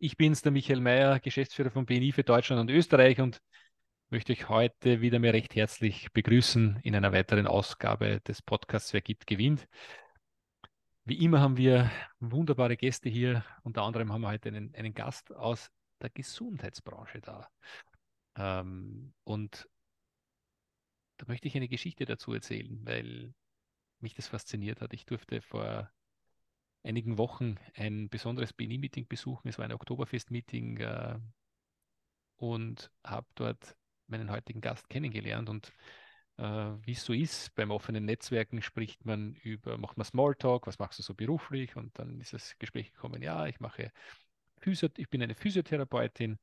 ich bin's, der Michael Mayer, Geschäftsführer von BNI für Deutschland und Österreich und möchte euch heute wieder mehr recht herzlich begrüßen in einer weiteren Ausgabe des Podcasts Wer gibt, gewinnt. Wie immer haben wir wunderbare Gäste hier. Unter anderem haben wir heute einen, einen Gast aus der Gesundheitsbranche da. Ähm, und da möchte ich eine Geschichte dazu erzählen, weil mich das fasziniert hat. Ich durfte vor einigen Wochen ein besonderes BNI-Meeting besuchen. Es war ein Oktoberfest-Meeting äh, und habe dort meinen heutigen Gast kennengelernt. Und äh, wie es so ist, beim offenen Netzwerken spricht man über, macht man Smalltalk, was machst du so beruflich? Und dann ist das Gespräch gekommen, ja, ich mache Physio ich bin eine Physiotherapeutin.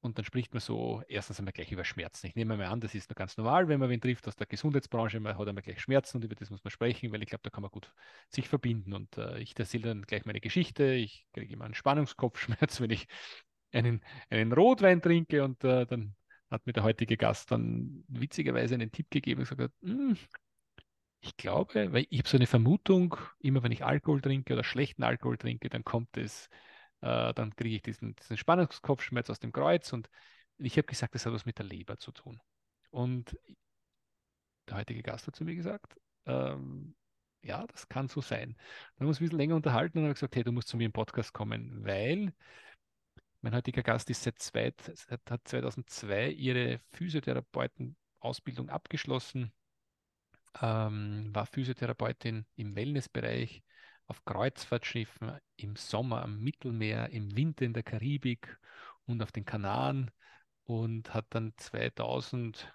Und dann spricht man so, erstens einmal gleich über Schmerzen. Ich nehme mal an, das ist nur ganz normal, wenn man wen trifft aus der Gesundheitsbranche, man hat einmal gleich Schmerzen und über das muss man sprechen, weil ich glaube, da kann man gut sich verbinden. Und äh, ich erzähle dann gleich meine Geschichte. Ich kriege immer einen Spannungskopfschmerz, wenn ich einen, einen Rotwein trinke und äh, dann hat mir der heutige Gast dann witzigerweise einen Tipp gegeben und gesagt, hm, ich glaube, weil ich habe so eine Vermutung, immer wenn ich Alkohol trinke oder schlechten Alkohol trinke, dann kommt es äh, dann kriege ich diesen, diesen Spannungskopfschmerz aus dem Kreuz und ich habe gesagt, das hat was mit der Leber zu tun. Und der heutige Gast hat zu mir gesagt, ähm, ja, das kann so sein. Dann haben wir uns ein bisschen länger unterhalten und habe gesagt, hey, du musst zu mir im Podcast kommen, weil mein heutiger Gast ist seit, zwei, hat 2002 ihre Physiotherapeuten-Ausbildung abgeschlossen, ähm, war Physiotherapeutin im Wellnessbereich, auf Kreuzfahrtschiffen im Sommer am Mittelmeer, im Winter in der Karibik und auf den Kanaren und hat dann 2000,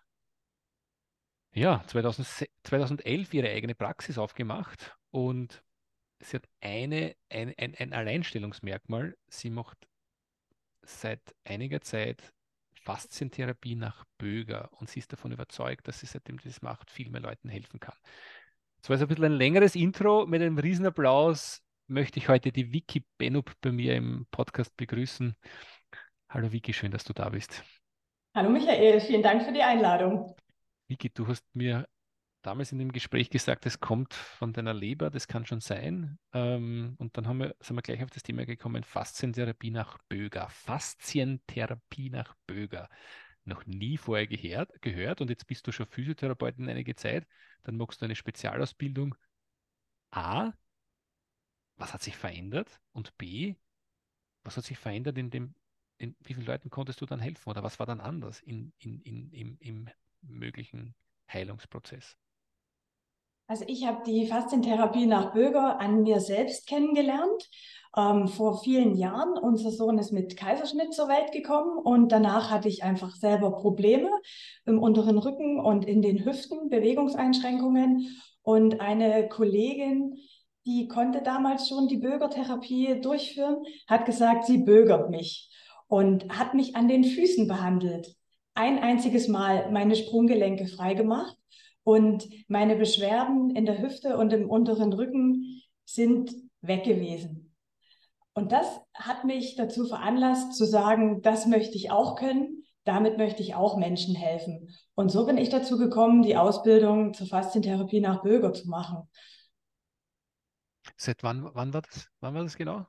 ja, 2000, 2011 ihre eigene Praxis aufgemacht und sie hat eine, ein, ein, ein Alleinstellungsmerkmal. Sie macht seit einiger Zeit Faszientherapie nach Böger und sie ist davon überzeugt, dass sie seitdem sie das macht, viel mehr Leuten helfen kann. Das war jetzt ein bisschen ein längeres Intro. Mit einem Riesenapplaus möchte ich heute die Vicky Benup bei mir im Podcast begrüßen. Hallo Vicky, schön, dass du da bist. Hallo Michael, vielen Dank für die Einladung. Vicky, du hast mir damals in dem Gespräch gesagt, es kommt von deiner Leber, das kann schon sein. Ähm, und dann haben wir, sind wir gleich auf das Thema gekommen, Faszientherapie nach Böger. Faszientherapie nach Böger noch nie vorher gehört, gehört und jetzt bist du schon Physiotherapeutin einige Zeit, dann machst du eine Spezialausbildung. A, was hat sich verändert? Und B, was hat sich verändert in dem, in wie vielen Leuten konntest du dann helfen oder was war dann anders in, in, in, im, im möglichen Heilungsprozess? Also ich habe die Faszientherapie nach Böger an mir selbst kennengelernt ähm, vor vielen Jahren. Unser Sohn ist mit Kaiserschnitt zur Welt gekommen und danach hatte ich einfach selber Probleme im unteren Rücken und in den Hüften, Bewegungseinschränkungen. Und eine Kollegin, die konnte damals schon die Bögertherapie durchführen, hat gesagt, sie bögert mich und hat mich an den Füßen behandelt. Ein einziges Mal meine Sprunggelenke freigemacht und meine Beschwerden in der Hüfte und im unteren Rücken sind weg gewesen. Und das hat mich dazu veranlasst zu sagen, das möchte ich auch können, damit möchte ich auch Menschen helfen. Und so bin ich dazu gekommen, die Ausbildung zur Faszientherapie nach Böger zu machen. Seit wann, wann, war, das, wann war das genau?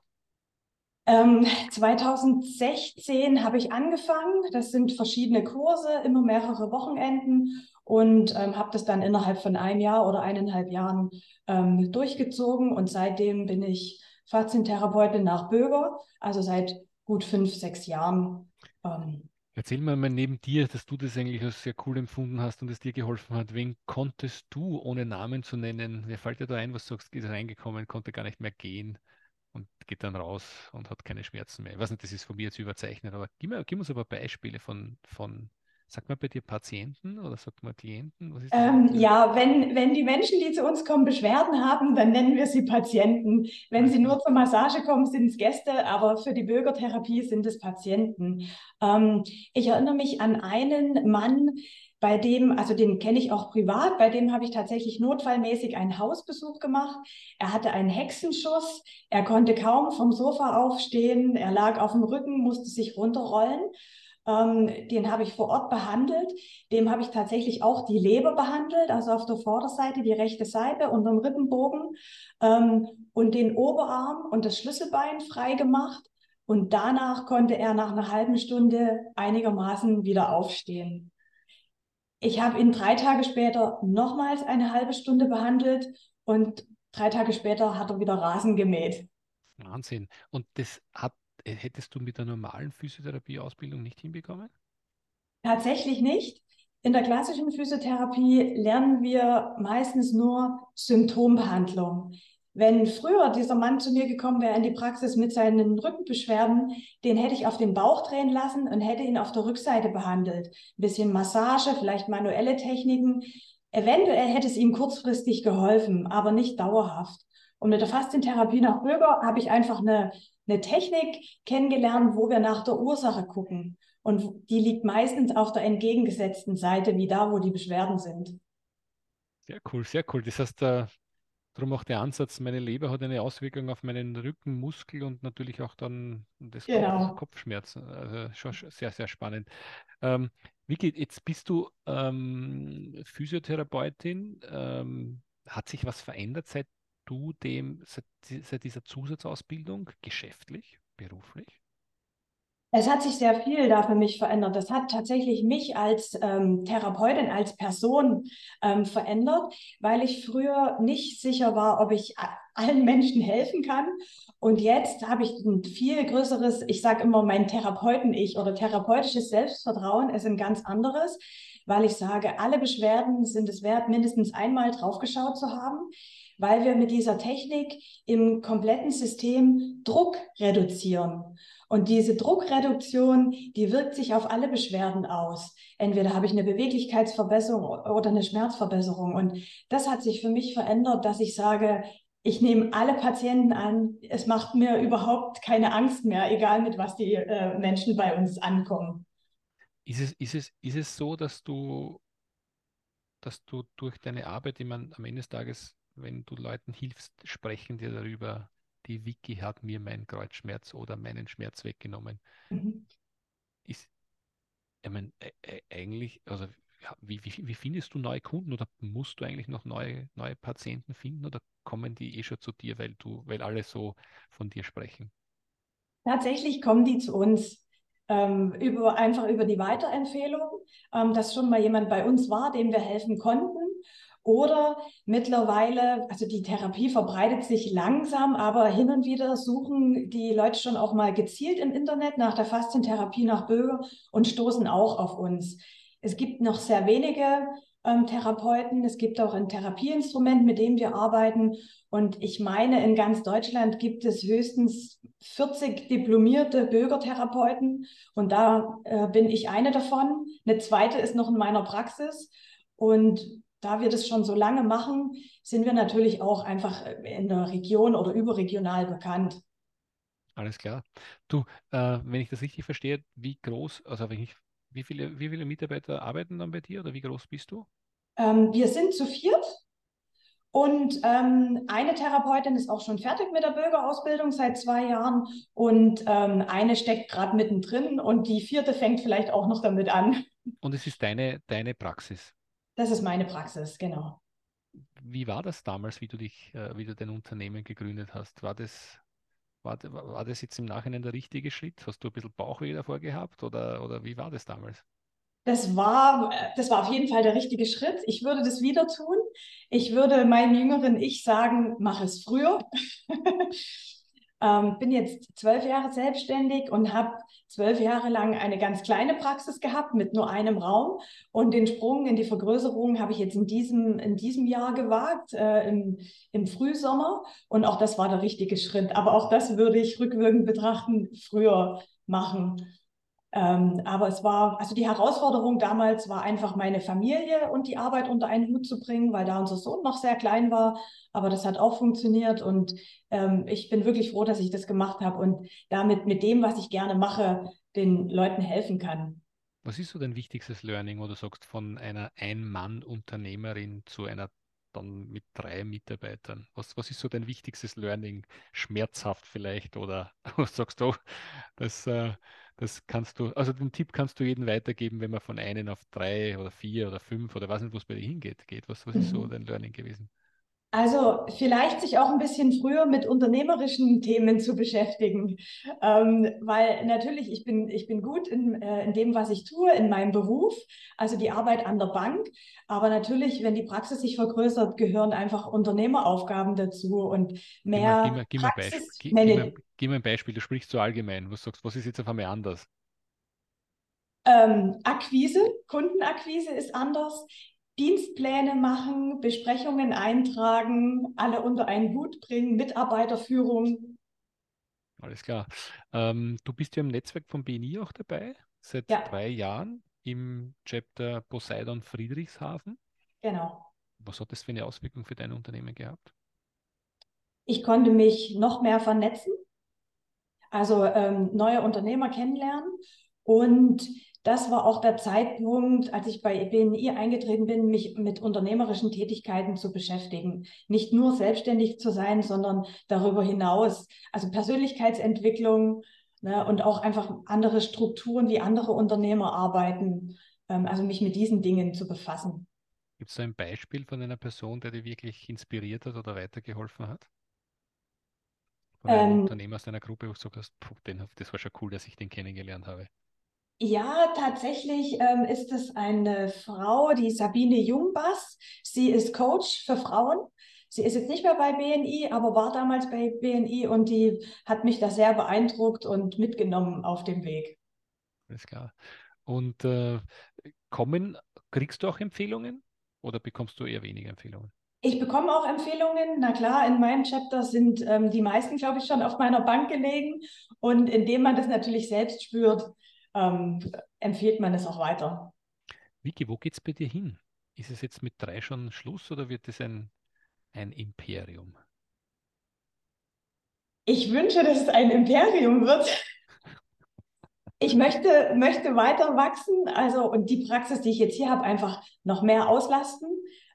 Ähm, 2016 habe ich angefangen. Das sind verschiedene Kurse, immer mehrere Wochenenden und ähm, habe das dann innerhalb von einem Jahr oder eineinhalb Jahren ähm, durchgezogen. Und seitdem bin ich Faszientherapeutin nach Böger, also seit gut fünf, sechs Jahren. Ähm, Erzähl mal, mal neben dir, dass du das eigentlich als sehr cool empfunden hast und es dir geholfen hat. Wen konntest du, ohne Namen zu nennen, wer fällt dir da ein, was du sagst, ist reingekommen, konnte gar nicht mehr gehen und geht dann raus und hat keine Schmerzen mehr. Ich weiß nicht, das ist von mir jetzt überzeichnet, aber gib, mir, gib uns aber Beispiele von, von Sagt man bei dir Patienten oder sagt man Klienten? Ähm, ja, wenn, wenn die Menschen, die zu uns kommen, Beschwerden haben, dann nennen wir sie Patienten. Wenn sie nur zur Massage kommen, sind es Gäste, aber für die Bürgertherapie sind es Patienten. Ähm, ich erinnere mich an einen Mann, bei dem, also den kenne ich auch privat, bei dem habe ich tatsächlich notfallmäßig einen Hausbesuch gemacht. Er hatte einen Hexenschuss, er konnte kaum vom Sofa aufstehen, er lag auf dem Rücken, musste sich runterrollen. Ähm, den habe ich vor Ort behandelt. Dem habe ich tatsächlich auch die Leber behandelt, also auf der Vorderseite die rechte Seite unterm Rippenbogen ähm, und den Oberarm und das Schlüsselbein frei gemacht. Und danach konnte er nach einer halben Stunde einigermaßen wieder aufstehen. Ich habe ihn drei Tage später nochmals eine halbe Stunde behandelt und drei Tage später hat er wieder Rasen gemäht. Wahnsinn. Und das hat äh, hättest du mit der normalen Physiotherapieausbildung nicht hinbekommen? Tatsächlich nicht. In der klassischen Physiotherapie lernen wir meistens nur Symptombehandlung. Wenn früher dieser Mann zu mir gekommen wäre in die Praxis mit seinen Rückenbeschwerden, den hätte ich auf den Bauch drehen lassen und hätte ihn auf der Rückseite behandelt. Ein bisschen Massage, vielleicht manuelle Techniken. Eventuell hätte es ihm kurzfristig geholfen, aber nicht dauerhaft. Und mit der Faszientherapie nach Bürger habe ich einfach eine eine Technik kennengelernt, wo wir nach der Ursache gucken. Und die liegt meistens auf der entgegengesetzten Seite, wie da, wo die Beschwerden sind. Sehr cool, sehr cool. Das heißt, äh, darum auch der Ansatz, meine Leber hat eine Auswirkung auf meinen Rückenmuskel und natürlich auch dann das genau. Kopfschmerzen. Also schon sehr, sehr spannend. Ähm, Vicky, jetzt bist du ähm, Physiotherapeutin. Ähm, hat sich was verändert seit du dem seit, seit dieser Zusatzausbildung geschäftlich, beruflich? Es hat sich sehr viel da für mich verändert. Das hat tatsächlich mich als ähm, Therapeutin, als Person ähm, verändert, weil ich früher nicht sicher war, ob ich allen Menschen helfen kann. Und jetzt habe ich ein viel größeres, ich sage immer, mein Therapeuten-Ich oder therapeutisches Selbstvertrauen ist ein ganz anderes, weil ich sage, alle Beschwerden sind es wert, mindestens einmal draufgeschaut zu haben weil wir mit dieser Technik im kompletten System Druck reduzieren. Und diese Druckreduktion, die wirkt sich auf alle Beschwerden aus. Entweder habe ich eine Beweglichkeitsverbesserung oder eine Schmerzverbesserung. Und das hat sich für mich verändert, dass ich sage, ich nehme alle Patienten an. Es macht mir überhaupt keine Angst mehr, egal mit was die äh, Menschen bei uns ankommen. Ist es, ist, es, ist es so, dass du, dass du durch deine Arbeit, die man am Ende des Tages wenn du Leuten hilfst, sprechen dir darüber, die Wiki hat mir meinen Kreuzschmerz oder meinen Schmerz weggenommen. Mhm. Ist, ich meine, eigentlich, also wie, wie, wie, findest du neue Kunden oder musst du eigentlich noch neue, neue Patienten finden oder kommen die eh schon zu dir, weil du, weil alle so von dir sprechen? Tatsächlich kommen die zu uns ähm, über, einfach über die Weiterempfehlung, ähm, dass schon mal jemand bei uns war, dem wir helfen konnten oder mittlerweile, also die Therapie verbreitet sich langsam, aber hin und wieder suchen die Leute schon auch mal gezielt im Internet nach der Faszientherapie nach Böger und stoßen auch auf uns. Es gibt noch sehr wenige ähm, Therapeuten. Es gibt auch ein Therapieinstrument, mit dem wir arbeiten. Und ich meine, in ganz Deutschland gibt es höchstens 40 diplomierte Bürgertherapeuten. Und da äh, bin ich eine davon. Eine zweite ist noch in meiner Praxis. Und da wir das schon so lange machen, sind wir natürlich auch einfach in der Region oder überregional bekannt. Alles klar. Du, äh, wenn ich das richtig verstehe, wie groß, also wenn ich, wie viele, wie viele Mitarbeiter arbeiten dann bei dir oder wie groß bist du? Ähm, wir sind zu viert und ähm, eine Therapeutin ist auch schon fertig mit der Bürgerausbildung seit zwei Jahren und ähm, eine steckt gerade mittendrin und die vierte fängt vielleicht auch noch damit an. Und es ist deine, deine Praxis? Das ist meine Praxis, genau. Wie war das damals, wie du dich, äh, wie du dein Unternehmen gegründet hast? War das, war, war das jetzt im Nachhinein der richtige Schritt? Hast du ein bisschen Bauchweh davor gehabt oder, oder wie war das damals? Das war, das war auf jeden Fall der richtige Schritt. Ich würde das wieder tun. Ich würde meinem jüngeren Ich sagen, mach es früher. Ähm, bin jetzt zwölf Jahre selbstständig und habe zwölf Jahre lang eine ganz kleine Praxis gehabt mit nur einem Raum. Und den Sprung in die Vergrößerung habe ich jetzt in diesem, in diesem Jahr gewagt, äh, im, im Frühsommer. Und auch das war der richtige Schritt. Aber auch das würde ich rückwirkend betrachten früher machen. Ähm, aber es war, also die Herausforderung damals war einfach meine Familie und die Arbeit unter einen Hut zu bringen, weil da unser Sohn noch sehr klein war. Aber das hat auch funktioniert und ähm, ich bin wirklich froh, dass ich das gemacht habe und damit mit dem, was ich gerne mache, den Leuten helfen kann. Was ist so dein wichtigstes Learning, du sagst, von einer Ein-Mann-Unternehmerin zu einer dann mit drei Mitarbeitern? Was, was ist so dein wichtigstes Learning? Schmerzhaft vielleicht oder was sagst du, das, äh, das kannst du, also den Tipp kannst du jedem weitergeben, wenn man von einem auf drei oder vier oder fünf oder was nicht, wo es bei dir hingeht, geht. Was, was ist so mhm. dein Learning gewesen? Also vielleicht sich auch ein bisschen früher mit unternehmerischen Themen zu beschäftigen, ähm, weil natürlich ich bin ich bin gut in, äh, in dem, was ich tue, in meinem Beruf, also die Arbeit an der Bank. Aber natürlich, wenn die Praxis sich vergrößert, gehören einfach Unternehmeraufgaben dazu und mehr. Gib mir, mir, gib mir, gib, mir, gib mir ein Beispiel. Du sprichst so allgemein. Was sagst? Was ist jetzt auf einmal anders? Ähm, Akquise, Kundenakquise ist anders. Dienstpläne machen, Besprechungen eintragen, alle unter einen Hut bringen, Mitarbeiterführung. Alles klar. Ähm, du bist ja im Netzwerk von BNI auch dabei, seit ja. drei Jahren im Chapter Poseidon Friedrichshafen. Genau. Was hat das für eine Auswirkung für dein Unternehmen gehabt? Ich konnte mich noch mehr vernetzen, also ähm, neue Unternehmer kennenlernen und das war auch der Zeitpunkt, als ich bei BNI eingetreten bin, mich mit unternehmerischen Tätigkeiten zu beschäftigen. Nicht nur selbstständig zu sein, sondern darüber hinaus, also Persönlichkeitsentwicklung ne, und auch einfach andere Strukturen, wie andere Unternehmer arbeiten. Ähm, also mich mit diesen Dingen zu befassen. Gibt es so ein Beispiel von einer Person, der dir wirklich inspiriert hat oder weitergeholfen hat? Von einem ähm, Unternehmer aus deiner Gruppe, wo du den, das war schon cool, dass ich den kennengelernt habe. Ja, tatsächlich ähm, ist es eine Frau, die Sabine Jungbass. Sie ist Coach für Frauen. Sie ist jetzt nicht mehr bei BNI, aber war damals bei BNI und die hat mich da sehr beeindruckt und mitgenommen auf dem Weg. Alles klar. Und äh, kommen, kriegst du auch Empfehlungen oder bekommst du eher weniger Empfehlungen? Ich bekomme auch Empfehlungen. Na klar, in meinem Chapter sind ähm, die meisten, glaube ich, schon auf meiner Bank gelegen. Und indem man das natürlich selbst spürt, ähm, empfiehlt man es auch weiter. Vicky, wo geht es bei dir hin? Ist es jetzt mit drei schon Schluss oder wird es ein, ein Imperium? Ich wünsche, dass es ein Imperium wird. Ich möchte, möchte weiter wachsen, also und die Praxis, die ich jetzt hier habe, einfach noch mehr auslasten,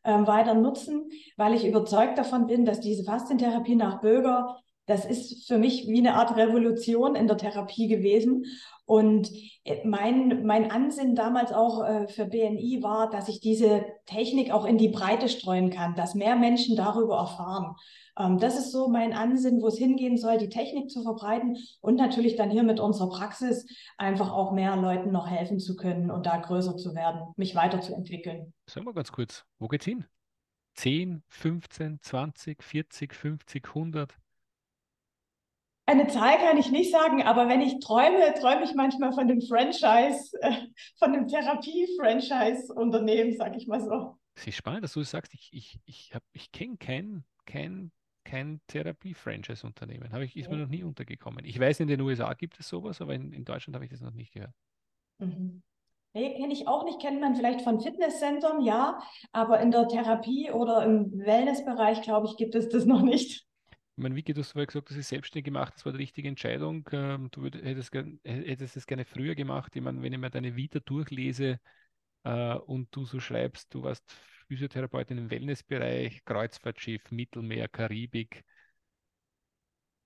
ähm, weiter nutzen, weil ich überzeugt davon bin, dass diese Faszientherapie nach Böger, das ist für mich wie eine Art Revolution in der Therapie gewesen. Und äh, mein, mein Ansinnen damals auch äh, für BNI war, dass ich diese Technik auch in die Breite streuen kann, dass mehr Menschen darüber erfahren. Ähm, das ist so mein Ansinnen, wo es hingehen soll, die Technik zu verbreiten und natürlich dann hier mit unserer Praxis einfach auch mehr Leuten noch helfen zu können und da größer zu werden, mich weiterzuentwickeln. Sagen wir ganz kurz, wo geht's hin? 10, 15, 20, 40, 50, 100? Eine Zahl kann ich nicht sagen, aber wenn ich träume, träume ich manchmal von dem Franchise, äh, von dem Therapie-Franchise-Unternehmen, sag ich mal so. Es ist spannend, dass du sagst, ich, ich, ich, ich kenne kein, kein, kein Therapie-Franchise-Unternehmen. ich, ist ja. mir noch nie untergekommen. Ich weiß, in den USA gibt es sowas, aber in, in Deutschland habe ich das noch nicht gehört. Mhm. Nee, kenne ich auch nicht, kennt man vielleicht von Fitnesscentern, ja, aber in der Therapie oder im Wellnessbereich, glaube ich, gibt es das noch nicht. Ich meine, Vicky, du hast vorher gesagt, das ist selbstständig gemacht, das war die richtige Entscheidung. Ähm, du würd, hättest, hättest es gerne früher gemacht. Ich meine, wenn ich mir deine Vita durchlese äh, und du so schreibst, du warst Physiotherapeutin im Wellnessbereich, Kreuzfahrtschiff, Mittelmeer, Karibik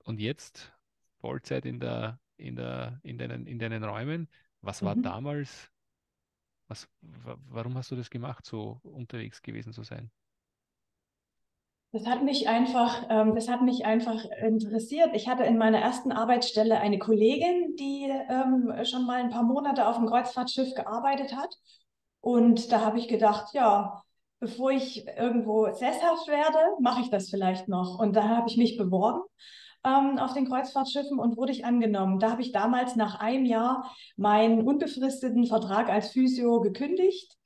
und jetzt Vollzeit in, der, in, der, in, deinen, in deinen Räumen. Was war mhm. damals, was, warum hast du das gemacht, so unterwegs gewesen zu sein? Das hat mich einfach, ähm, das hat mich einfach interessiert. Ich hatte in meiner ersten Arbeitsstelle eine Kollegin, die ähm, schon mal ein paar Monate auf dem Kreuzfahrtschiff gearbeitet hat. Und da habe ich gedacht, ja, bevor ich irgendwo sesshaft werde, mache ich das vielleicht noch. Und da habe ich mich beworben ähm, auf den Kreuzfahrtschiffen und wurde ich angenommen. Da habe ich damals nach einem Jahr meinen unbefristeten Vertrag als Physio gekündigt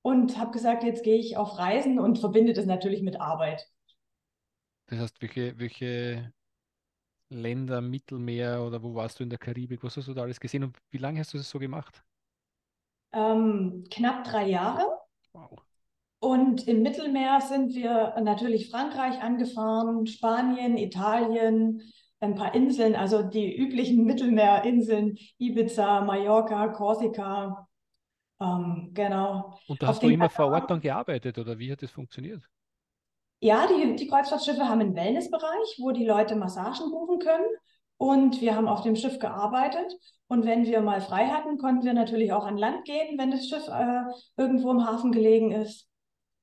und habe gesagt, jetzt gehe ich auf Reisen und verbinde das natürlich mit Arbeit. Das heißt, welche, welche, Länder, Mittelmeer oder wo warst du in der Karibik? Was hast du da alles gesehen und wie lange hast du das so gemacht? Ähm, knapp drei Jahre. Wow. Und im Mittelmeer sind wir natürlich Frankreich angefahren, Spanien, Italien, ein paar Inseln, also die üblichen Mittelmeerinseln, Ibiza, Mallorca, Korsika. Ähm, genau. Und da hast Auf du immer vor Ort dann gearbeitet oder wie hat das funktioniert? Ja, die, die Kreuzfahrtschiffe haben einen Wellnessbereich, wo die Leute Massagen buchen können. Und wir haben auf dem Schiff gearbeitet. Und wenn wir mal frei hatten, konnten wir natürlich auch an Land gehen, wenn das Schiff äh, irgendwo im Hafen gelegen ist.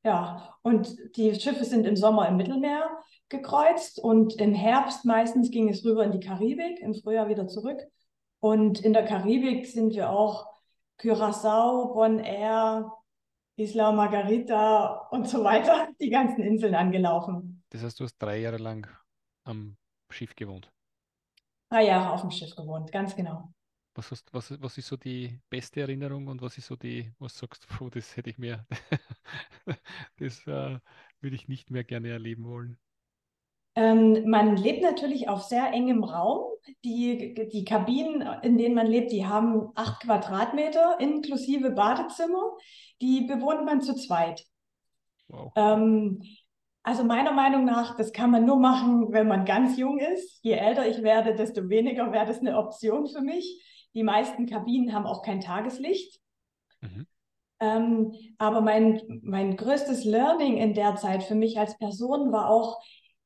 Ja, und die Schiffe sind im Sommer im Mittelmeer gekreuzt und im Herbst meistens ging es rüber in die Karibik, im Frühjahr wieder zurück. Und in der Karibik sind wir auch Curaçao, Bonaire, Isla Margarita und so weiter, die ganzen Inseln angelaufen. Das heißt, du hast drei Jahre lang am Schiff gewohnt. Drei Jahre auf dem Schiff gewohnt, ganz genau. Was, hast, was, was ist so die beste Erinnerung und was ist so die, was sagst du, puh, das hätte ich mir, das äh, würde ich nicht mehr gerne erleben wollen. Ähm, man lebt natürlich auf sehr engem Raum. Die, die Kabinen, in denen man lebt, die haben acht Quadratmeter inklusive Badezimmer. Die bewohnt man zu zweit. Wow. Ähm, also meiner Meinung nach, das kann man nur machen, wenn man ganz jung ist. Je älter ich werde, desto weniger wäre das eine Option für mich. Die meisten Kabinen haben auch kein Tageslicht. Mhm. Ähm, aber mein, mein größtes Learning in der Zeit für mich als Person war auch,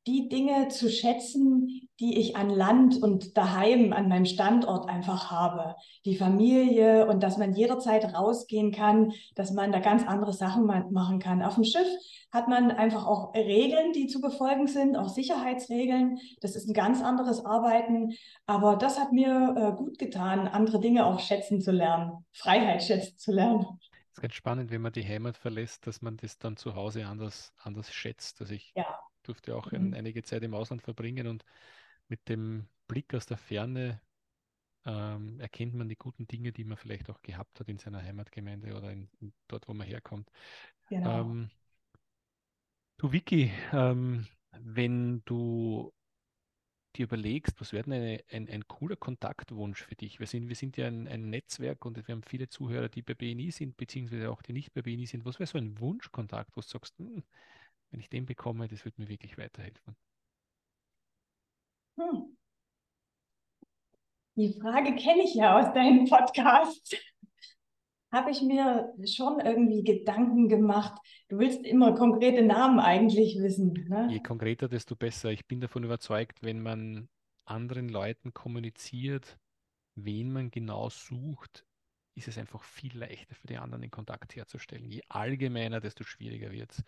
die Dinge zu schätzen, die ich an Land und daheim an meinem Standort einfach habe. Die Familie und dass man jederzeit rausgehen kann, dass man da ganz andere Sachen ma- machen kann. Auf dem Schiff hat man einfach auch Regeln, die zu befolgen sind, auch Sicherheitsregeln. Das ist ein ganz anderes Arbeiten. Aber das hat mir äh, gut getan, andere Dinge auch schätzen zu lernen, Freiheit schätzen zu lernen. Es ist ganz spannend, wenn man die Heimat verlässt, dass man das dann zu Hause anders, anders schätzt. Also ich Ja. Durfte auch Mhm. einige Zeit im Ausland verbringen und mit dem Blick aus der Ferne ähm, erkennt man die guten Dinge, die man vielleicht auch gehabt hat in seiner Heimatgemeinde oder in, in dort, wo man herkommt. Genau. Ähm, du Vicky, ähm, wenn du dir überlegst, was wäre denn eine, ein, ein cooler Kontaktwunsch für dich? Wir sind, wir sind ja ein, ein Netzwerk und wir haben viele Zuhörer, die bei BNI sind, beziehungsweise auch die nicht bei BNI sind. Was wäre so ein Wunschkontakt, wo du sagst, hm, wenn ich den bekomme, das würde mir wirklich weiterhelfen? Hm. Die Frage kenne ich ja aus deinem Podcast. Habe ich mir schon irgendwie Gedanken gemacht. Du willst immer konkrete Namen eigentlich wissen, Je ne? konkreter, desto besser. Ich bin davon überzeugt, wenn man anderen Leuten kommuniziert, wen man genau sucht, ist es einfach viel leichter für die anderen den Kontakt herzustellen. Je allgemeiner, desto schwieriger wird es.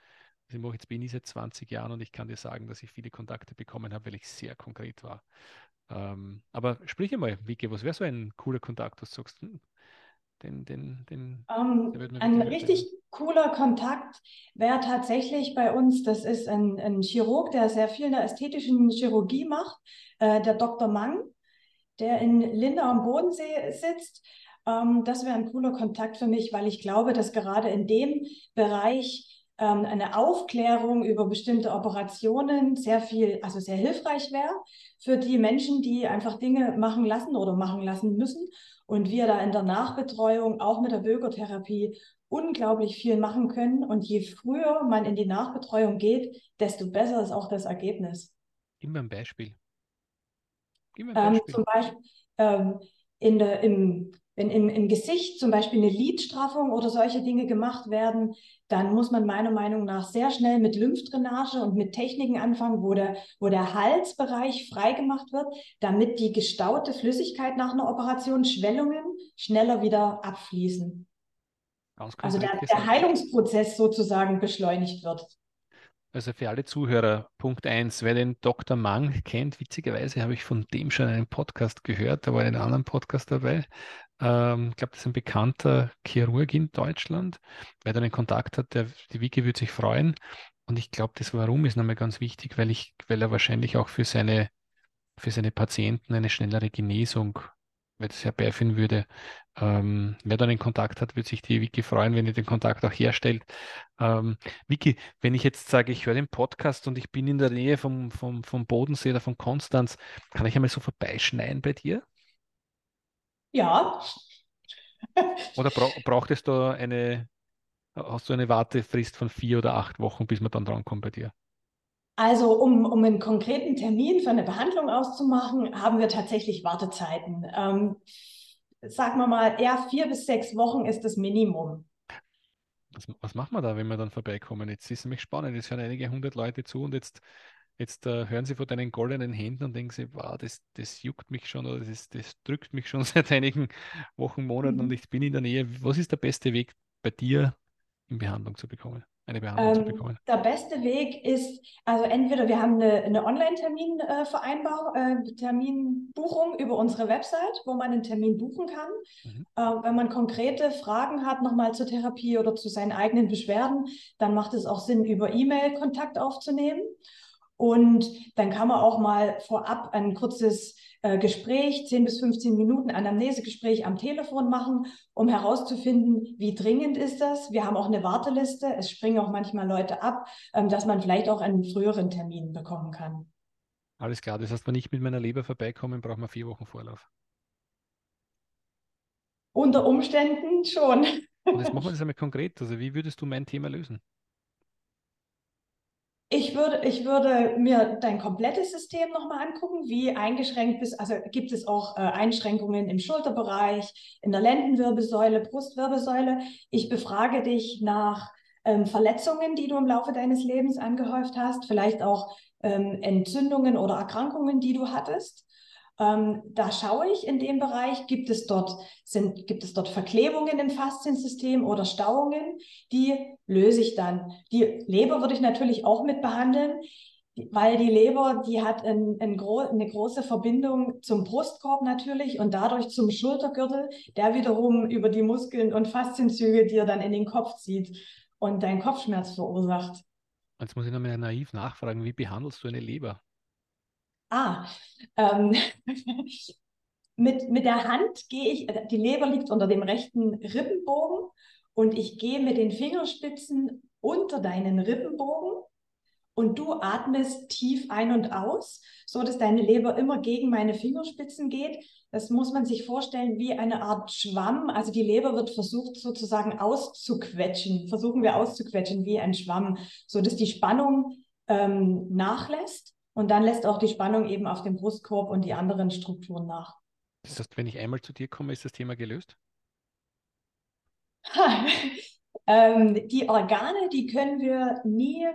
Ich mache jetzt BNI seit 20 Jahren und ich kann dir sagen, dass ich viele Kontakte bekommen habe, weil ich sehr konkret war. Ähm, aber sprich einmal, Vicky, was wäre so ein cooler Kontakt, du sagst, hm, den, den, den, der Ähm, ein richtig cooler Kontakt wäre tatsächlich bei uns, das ist ein, ein Chirurg, der sehr viel in der ästhetischen Chirurgie macht, äh, der Dr. Mang, der in Lindau am Bodensee sitzt. Ähm, das wäre ein cooler Kontakt für mich, weil ich glaube, dass gerade in dem Bereich ähm, eine Aufklärung über bestimmte Operationen sehr viel, also sehr hilfreich wäre für die Menschen, die einfach Dinge machen lassen oder machen lassen müssen. Und wir da in der Nachbetreuung, auch mit der Bürgertherapie, unglaublich viel machen können. Und je früher man in die Nachbetreuung geht, desto besser ist auch das Ergebnis. Gib mir ein Beispiel. Gib mir ein Ähm, Beispiel. zum Beispiel ähm, in der, im, wenn im, im Gesicht zum Beispiel eine Lidstraffung oder solche Dinge gemacht werden, dann muss man meiner Meinung nach sehr schnell mit Lymphdrainage und mit Techniken anfangen, wo der, wo der Halsbereich freigemacht wird, damit die gestaute Flüssigkeit nach einer Operation, Schwellungen, schneller wieder abfließen. Ganz Also der, der Heilungsprozess sozusagen beschleunigt wird. Also für alle Zuhörer, Punkt 1, wer den Dr. Mang kennt, witzigerweise habe ich von dem schon einen Podcast gehört, da war in einem anderen Podcast dabei. Ähm, ich glaube, das ist ein bekannter Chirurg in Deutschland. Wer da einen Kontakt hat, der, die Wiki würde sich freuen. Und ich glaube, das Warum ist nochmal ganz wichtig, weil ich, weil er wahrscheinlich auch für seine, für seine Patienten eine schnellere Genesung weil das herbeiführen würde. Ähm, wer dann den Kontakt hat, wird sich die Wiki freuen, wenn ihr den Kontakt auch herstellt. Ähm, Wiki, wenn ich jetzt sage, ich höre den Podcast und ich bin in der Nähe vom, vom, vom Bodensee oder von Konstanz, kann ich einmal so vorbeischneien bei dir? Ja. Oder bra braucht es da eine, hast du eine Wartefrist von vier oder acht Wochen, bis man dann drankommt bei dir? Also um, um einen konkreten Termin für eine Behandlung auszumachen, haben wir tatsächlich Wartezeiten. Ähm, sagen wir mal, eher vier bis sechs Wochen ist das Minimum. Was, was macht man da, wenn wir dann vorbeikommen? Jetzt ist es nämlich spannend, jetzt hören einige hundert Leute zu und jetzt, jetzt uh, hören sie vor deinen goldenen Händen und denken sie, wow, das, das juckt mich schon oder das, das drückt mich schon seit einigen Wochen, Monaten mhm. und ich bin in der Nähe. Was ist der beste Weg bei dir in Behandlung zu bekommen? eine Behandlung ähm, zu bekommen? Der beste Weg ist, also entweder wir haben eine, eine Online-Terminvereinbarung, äh, äh, Terminbuchung über unsere Website, wo man einen Termin buchen kann. Mhm. Äh, wenn man konkrete Fragen hat, nochmal zur Therapie oder zu seinen eigenen Beschwerden, dann macht es auch Sinn, über E-Mail Kontakt aufzunehmen. Und dann kann man auch mal vorab ein kurzes äh, Gespräch, 10 bis 15 Minuten Anamnesegespräch am Telefon machen, um herauszufinden, wie dringend ist das. Wir haben auch eine Warteliste. Es springen auch manchmal Leute ab, ähm, dass man vielleicht auch einen früheren Termin bekommen kann. Alles klar. Das heißt, wenn ich mit meiner Leber vorbeikomme, braucht man vier Wochen Vorlauf. Unter Umständen schon. Und jetzt machen wir das einmal konkret. Also, wie würdest du mein Thema lösen? Ich würde, ich würde mir dein komplettes System nochmal angucken, wie eingeschränkt bist. Also gibt es auch äh, Einschränkungen im Schulterbereich, in der Lendenwirbelsäule, Brustwirbelsäule. Ich befrage dich nach ähm, Verletzungen, die du im Laufe deines Lebens angehäuft hast, vielleicht auch ähm, Entzündungen oder Erkrankungen, die du hattest. Ähm, da schaue ich in dem Bereich, gibt es dort, sind, gibt es dort Verklebungen im Fasziensystem oder Stauungen, die löse ich dann. Die Leber würde ich natürlich auch mit behandeln, weil die Leber, die hat ein, ein gro eine große Verbindung zum Brustkorb natürlich und dadurch zum Schultergürtel, der wiederum über die Muskeln und Faszienzüge dir dann in den Kopf zieht und deinen Kopfschmerz verursacht. Jetzt muss ich nochmal naiv nachfragen, wie behandelst du eine Leber? Ah, ähm, mit, mit der Hand gehe ich, äh, die Leber liegt unter dem rechten Rippenbogen und ich gehe mit den Fingerspitzen unter deinen Rippenbogen und du atmest tief ein und aus, so dass deine Leber immer gegen meine Fingerspitzen geht. Das muss man sich vorstellen wie eine Art Schwamm. Also die Leber wird versucht sozusagen auszuquetschen, versuchen wir auszuquetschen wie ein Schwamm, so dass die Spannung ähm, nachlässt und dann lässt auch die Spannung eben auf dem Brustkorb und die anderen Strukturen nach. Das heißt, wenn ich einmal zu dir komme, ist das Thema gelöst? ähm, die Organe, die können wir nie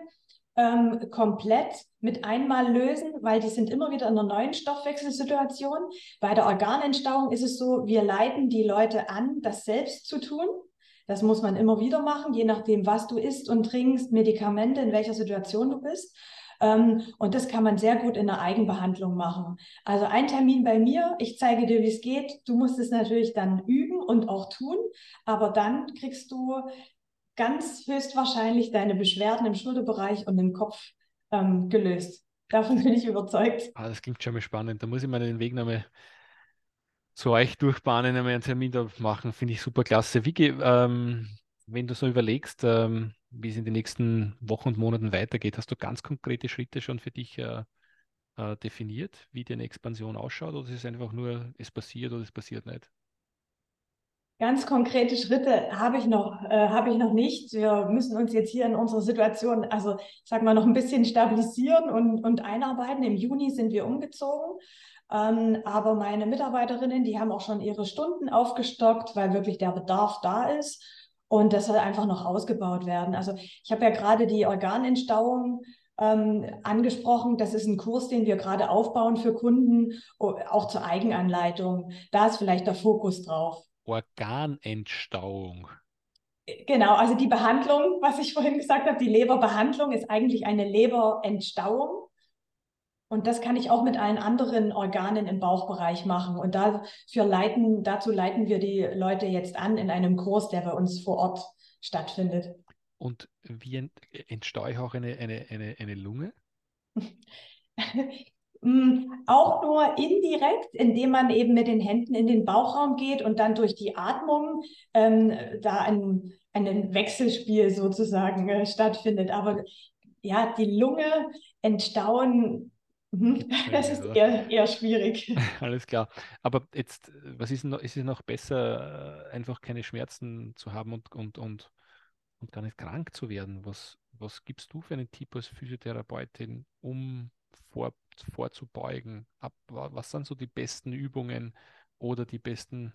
ähm, komplett mit einmal lösen, weil die sind immer wieder in einer neuen Stoffwechselsituation. Bei der Organentstauung ist es so, wir leiten die Leute an, das selbst zu tun. Das muss man immer wieder machen, je nachdem, was du isst und trinkst, Medikamente, in welcher Situation du bist. Ähm, und das kann man sehr gut in der Eigenbehandlung machen. Also ein Termin bei mir, ich zeige dir, wie es geht. Du musst es natürlich dann üben und auch tun, aber dann kriegst du ganz höchstwahrscheinlich deine Beschwerden im Schulterbereich und im Kopf ähm, gelöst. Davon bin ich überzeugt. Ah, das klingt schon mal spannend. Da muss ich mal den Weg nochmal zu euch durchbahnen, einmal einen Termin da machen. Finde ich super klasse. Vicky, ähm, wenn du so überlegst, ähm, wie es in den nächsten Wochen und Monaten weitergeht. Hast du ganz konkrete Schritte schon für dich äh, äh, definiert, wie deine Expansion ausschaut? Oder ist es einfach nur, es passiert oder es passiert nicht? Ganz konkrete Schritte habe ich noch, äh, habe ich noch nicht. Wir müssen uns jetzt hier in unserer Situation, also ich sag mal, noch ein bisschen stabilisieren und, und einarbeiten. Im Juni sind wir umgezogen. Ähm, aber meine Mitarbeiterinnen, die haben auch schon ihre Stunden aufgestockt, weil wirklich der Bedarf da ist. Und das soll einfach noch ausgebaut werden. Also ich habe ja gerade die Organentstauung ähm, angesprochen. Das ist ein Kurs, den wir gerade aufbauen für Kunden, auch zur Eigenanleitung. Da ist vielleicht der Fokus drauf. Organentstauung. Genau, also die Behandlung, was ich vorhin gesagt habe, die Leberbehandlung ist eigentlich eine Leberentstauung. Und das kann ich auch mit allen anderen Organen im Bauchbereich machen. Und dafür leiten, dazu leiten wir die Leute jetzt an in einem Kurs, der bei uns vor Ort stattfindet. Und wie entstaue ich auch eine, eine, eine, eine Lunge? Mm, auch nur indirekt, indem man eben mit den Händen in den Bauchraum geht und dann durch die Atmung ähm, da ein, ein Wechselspiel sozusagen äh, stattfindet. Aber ja, die Lunge entstauen, das ist eher, eher schwierig. Alles klar. Aber jetzt, was ist noch, ist es noch besser, äh, einfach keine Schmerzen zu haben und, und, und, und gar nicht krank zu werden? Was, was gibst du für einen Tipp als Physiotherapeutin, um vor, vorzubeugen? Ab, was sind so die besten Übungen oder die besten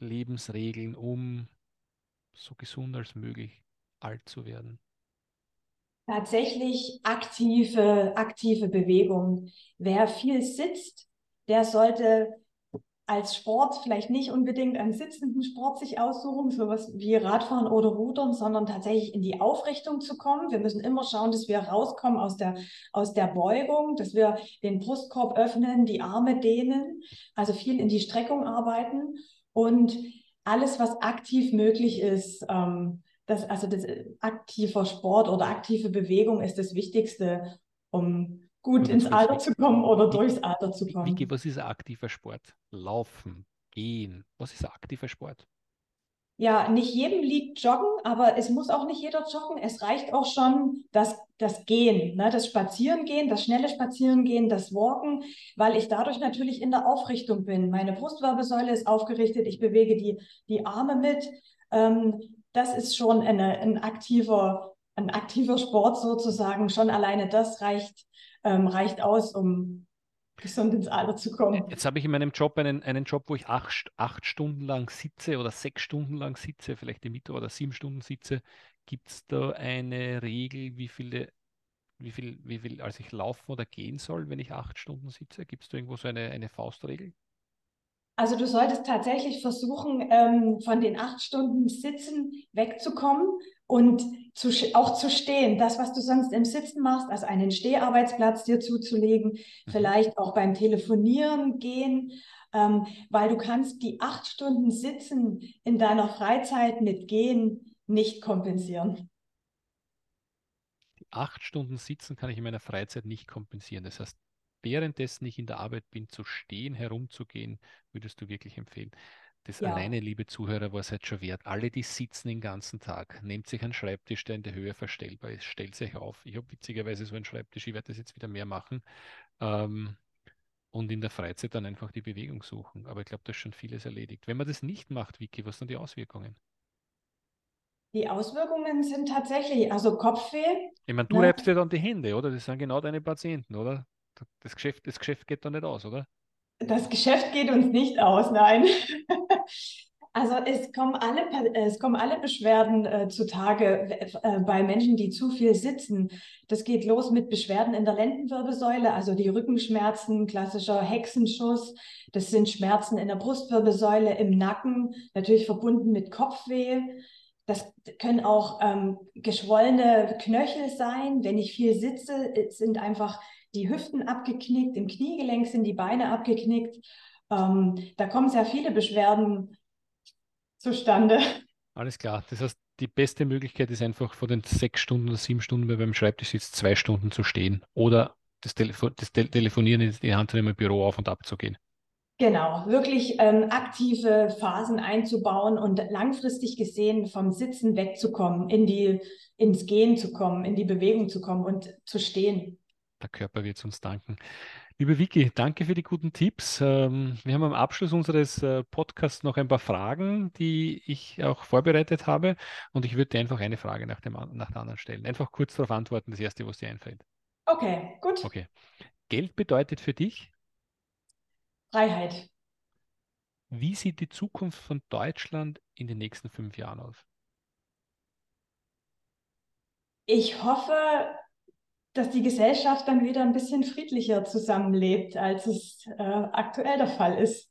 Lebensregeln, um so gesund als möglich alt zu werden? Tatsächlich aktive, aktive Bewegung. Wer viel sitzt, der sollte als Sport vielleicht nicht unbedingt einen sitzenden Sport sich aussuchen, sowas wie Radfahren oder Rudern, sondern tatsächlich in die Aufrichtung zu kommen. Wir müssen immer schauen, dass wir rauskommen aus der, aus der Beugung, dass wir den Brustkorb öffnen, die Arme dehnen, also viel in die Streckung arbeiten und alles, was aktiv möglich ist, ähm, das, also das aktiver Sport oder aktive Bewegung ist das Wichtigste, um gut ins Alter zu kommen oder durchs Alter zu kommen. Vicky, was ist ein aktiver Sport? Laufen, gehen. Was ist ein aktiver Sport? Ja, nicht jedem liegt Joggen, aber es muss auch nicht jeder joggen. Es reicht auch schon das, das Gehen, ne? das Spazierengehen, das schnelle Spazierengehen, das Walken, weil ich dadurch natürlich in der Aufrichtung bin. Meine Brustwirbelsäule ist aufgerichtet, ich bewege die, die Arme mit. Ähm, das ist schon eine, ein, aktiver, ein aktiver Sport sozusagen. Schon alleine das reicht ähm, reicht aus, um gesund ins Alter zu kommen. Jetzt habe ich in meinem Job einen, einen Job, wo ich acht, acht Stunden lang sitze oder sechs Stunden lang sitze, vielleicht im Mittag oder sieben Stunden sitze. Gibt es da eine Regel, wie viele, wie viel, wie viel, als ich laufen oder gehen soll, wenn ich acht Stunden sitze? Gibt es da irgendwo so eine, eine Faustregel? Also du solltest tatsächlich versuchen, ähm, von den acht Stunden Sitzen wegzukommen und zu, auch zu stehen. Das, was du sonst im Sitzen machst, also einen Steharbeitsplatz dir zuzulegen, mhm. vielleicht auch beim Telefonieren gehen, ähm, weil du kannst die acht Stunden Sitzen in deiner Freizeit mit Gehen nicht kompensieren. Die acht Stunden Sitzen kann ich in meiner Freizeit nicht kompensieren. Das heißt, währenddessen ich in der Arbeit bin, zu stehen, herumzugehen, würdest du wirklich empfehlen. Das ja. alleine, liebe Zuhörer, war es halt schon wert. Alle, die sitzen den ganzen Tag, nehmt sich einen Schreibtisch, der in der Höhe verstellbar ist, stellt sich auf. Ich habe witzigerweise so einen Schreibtisch, ich werde das jetzt wieder mehr machen. Ähm, und in der Freizeit dann einfach die Bewegung suchen. Aber ich glaube, da ist schon vieles erledigt. Wenn man das nicht macht, Vicky, was sind die Auswirkungen? Die Auswirkungen sind tatsächlich, also Kopfweh. Ich meine, du ne? reibst dir dann die Hände, oder? Das sind genau deine Patienten, oder? Das Geschäft, das Geschäft geht doch nicht aus, oder? Das Geschäft geht uns nicht aus, nein. Also es kommen alle, es kommen alle Beschwerden äh, zutage äh, bei Menschen, die zu viel sitzen. Das geht los mit Beschwerden in der Lendenwirbelsäule, also die Rückenschmerzen, klassischer Hexenschuss. Das sind Schmerzen in der Brustwirbelsäule, im Nacken, natürlich verbunden mit Kopfweh. Das können auch ähm, geschwollene Knöchel sein. Wenn ich viel sitze, sind einfach die Hüften abgeknickt, im Kniegelenk sind die Beine abgeknickt. Ähm, da kommen sehr viele Beschwerden zustande. Alles klar. Das heißt, die beste Möglichkeit ist einfach vor den sechs Stunden oder sieben Stunden, wenn beim Schreibtisch sitzt, zwei Stunden zu stehen oder das, Telefo das Te Telefonieren in die Hand zu nehmen, im Büro auf und ab zu gehen. Genau, wirklich ähm, aktive Phasen einzubauen und langfristig gesehen vom Sitzen wegzukommen, in die, ins Gehen zu kommen, in die Bewegung zu kommen und zu stehen der Körper wird es uns danken. Liebe Vicky, danke für die guten Tipps. Ähm, wir haben am Abschluss unseres äh, Podcasts noch ein paar Fragen, die ich auch vorbereitet habe. Und ich würde dir einfach eine Frage nach, dem, nach der anderen stellen. Einfach kurz darauf antworten, das erste, was dir einfällt. Okay, gut. Okay. Geld bedeutet für dich? Freiheit. Wie sieht die Zukunft von Deutschland in den nächsten fünf Jahren aus? Ich hoffe, dass die Gesellschaft dann wieder ein bisschen friedlicher zusammenlebt, als es äh, aktuell der Fall ist.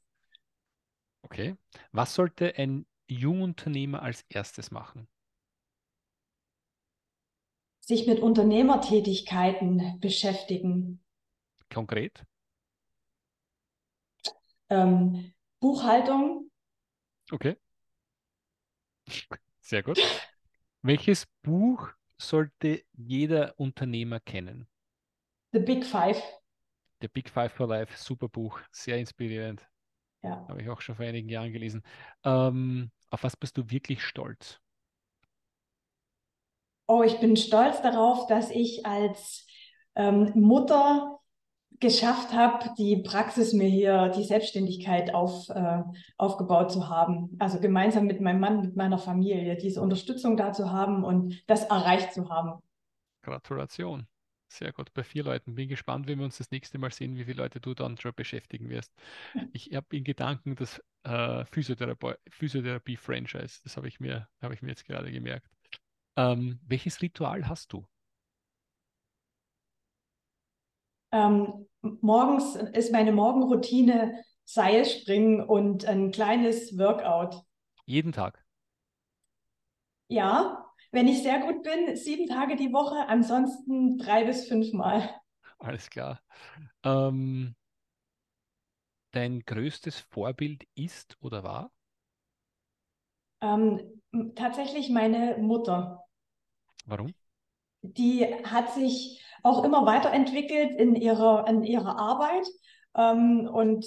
Okay. Was sollte ein Jungunternehmer als erstes machen? Sich mit Unternehmertätigkeiten beschäftigen. Konkret? Ähm, Buchhaltung. Okay. Sehr gut. Welches Buch sollte jeder Unternehmer kennen? The Big Five. der Big Five for Life, super Buch, sehr inspirierend. Ja. Habe ich auch schon vor einigen Jahren gelesen. Ähm, auf was bist du wirklich stolz? Oh, ich bin stolz darauf, dass ich als ähm, Mutter geschafft habe, die Praxis mir hier, die Selbstständigkeit auf, äh, aufgebaut zu haben. Also gemeinsam mit meinem Mann, mit meiner Familie, diese Unterstützung da zu haben und das erreicht zu haben. Gratulation. Sehr gut, bei vier Leuten. Bin gespannt, wenn wir uns das nächste Mal sehen, wie viele Leute du dann schon beschäftigen wirst. Ich habe in Gedanken das äh, Physiotherapie-Franchise, das habe ich, mir, hab ich mir jetzt gerade gemerkt. Ähm, welches Ritual hast du? Ähm, morgens ist meine Morgenroutine Seilspringen und ein kleines Workout. Jeden Tag? Ja, wenn ich sehr gut bin, sieben Tage die Woche, ansonsten drei bis fünf Mal. Alles klar. Ähm, dein größtes Vorbild ist oder war? Ähm, tatsächlich meine Mutter. Warum? Die hat sich auch immer weiterentwickelt in ihrer, in ihrer Arbeit ähm, und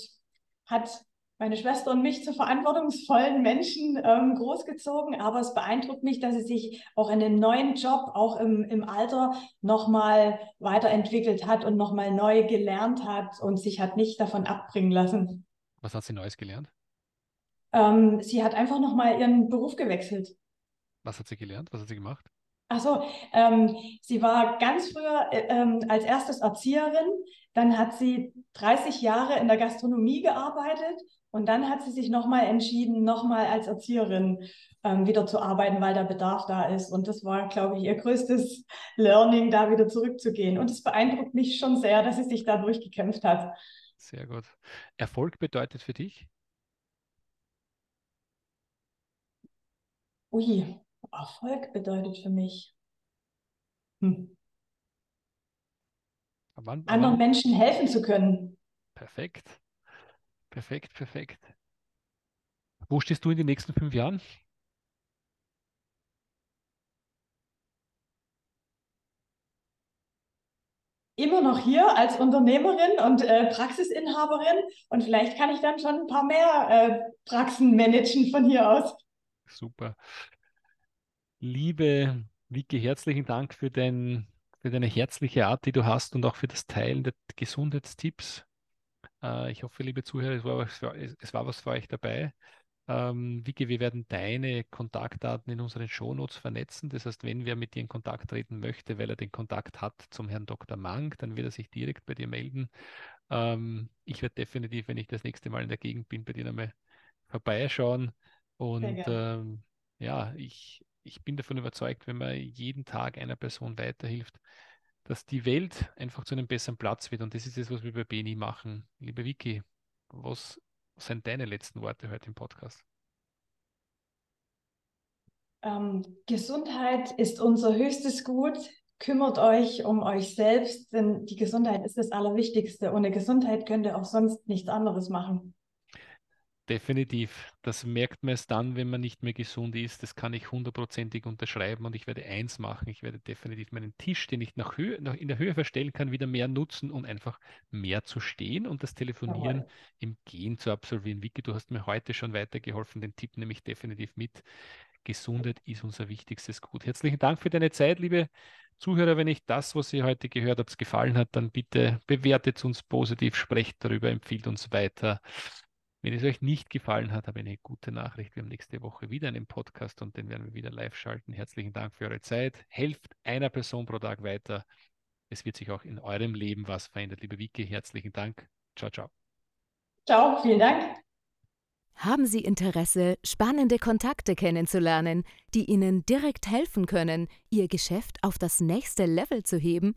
hat meine Schwester und mich zu verantwortungsvollen Menschen ähm, großgezogen, aber es beeindruckt mich, dass sie sich auch in dem neuen Job, auch im, im Alter, nochmal weiterentwickelt hat und nochmal neu gelernt hat und sich hat nicht davon abbringen lassen. Was hat sie Neues gelernt? Ähm, sie hat einfach nochmal ihren Beruf gewechselt. Was hat sie gelernt? Was hat sie gemacht? Achso, ähm, sie war ganz früher äh, ähm, als erstes Erzieherin, dann hat sie 30 Jahre in der Gastronomie gearbeitet und dann hat sie sich nochmal entschieden, nochmal als Erzieherin ähm, wieder zu arbeiten, weil der Bedarf da ist. Und das war, glaube ich, ihr größtes Learning, da wieder zurückzugehen. Und es beeindruckt mich schon sehr, dass sie sich da durchgekämpft hat. Sehr gut. Erfolg bedeutet für dich? Ui, Erfolg bedeutet für mich. Hm. Wann, Anderen wann? Menschen helfen zu können. Perfekt. Perfekt, perfekt. Wo stehst du in den nächsten fünf Jahren? Immer noch hier als Unternehmerin und äh, Praxisinhaberin und vielleicht kann ich dann schon ein paar mehr äh, Praxen managen von hier aus. Super. Liebe Vicky, herzlichen Dank für, dein, für deine herzliche Art, die du hast und auch für das Teilen der Gesundheitstipps. Äh, ich hoffe, liebe Zuhörer, es war was für, es war was für euch dabei. Ähm, Vicky, wir werden deine Kontaktdaten in unseren Shownotes vernetzen. Das heißt, wenn wer mit dir in Kontakt treten möchte, weil er den Kontakt hat zum Herrn Dr. Mank, dann wird er sich direkt bei dir melden. Ähm, ich werde definitiv, wenn ich das nächste Mal in der Gegend bin, bei dir nochmal vorbeischauen. Und ähm, ja, ich, ich bin davon überzeugt, wenn man jeden Tag einer Person weiterhilft, dass die Welt einfach zu einem besseren Platz wird. Und das ist es, was wir bei Beni machen. Liebe Vicky, was was sind deine letzten Worte heute im Podcast? Ähm, Gesundheit ist unser höchstes Gut. Kümmert euch um euch selbst, denn die Gesundheit ist das Allerwichtigste. Ohne Gesundheit könnt ihr auch sonst nichts anderes machen. Definitiv. Das merkt man es dann, wenn man nicht mehr gesund ist. Das kann ich hundertprozentig unterschreiben und ich werde eins machen. Ich werde definitiv meinen Tisch, den ich nach Höhe, nach in der Höhe verstellen kann, wieder mehr nutzen und einfach mehr zu stehen und das Telefonieren Jawohl. im Gehen zu absolvieren. Vicky, du hast mir heute schon weitergeholfen. Den Tipp nehme ich definitiv mit. Gesundheit ist unser wichtigstes Gut. Herzlichen Dank für deine Zeit, liebe Zuhörer. Wenn euch das, was ihr heute gehört habt, gefallen hat, dann bitte bewertet uns positiv, sprecht darüber, empfiehlt uns weiter. Wenn es euch nicht gefallen hat, habe ich eine gute Nachricht. Wir haben nächste Woche wieder einen Podcast und den werden wir wieder live schalten. Herzlichen Dank für eure Zeit. Helft einer Person pro Tag weiter. Es wird sich auch in eurem Leben was verändern. Liebe Vicky, herzlichen Dank. Ciao, ciao. Ciao, vielen Dank. Haben Sie Interesse, spannende Kontakte kennenzulernen, die Ihnen direkt helfen können, Ihr Geschäft auf das nächste Level zu heben?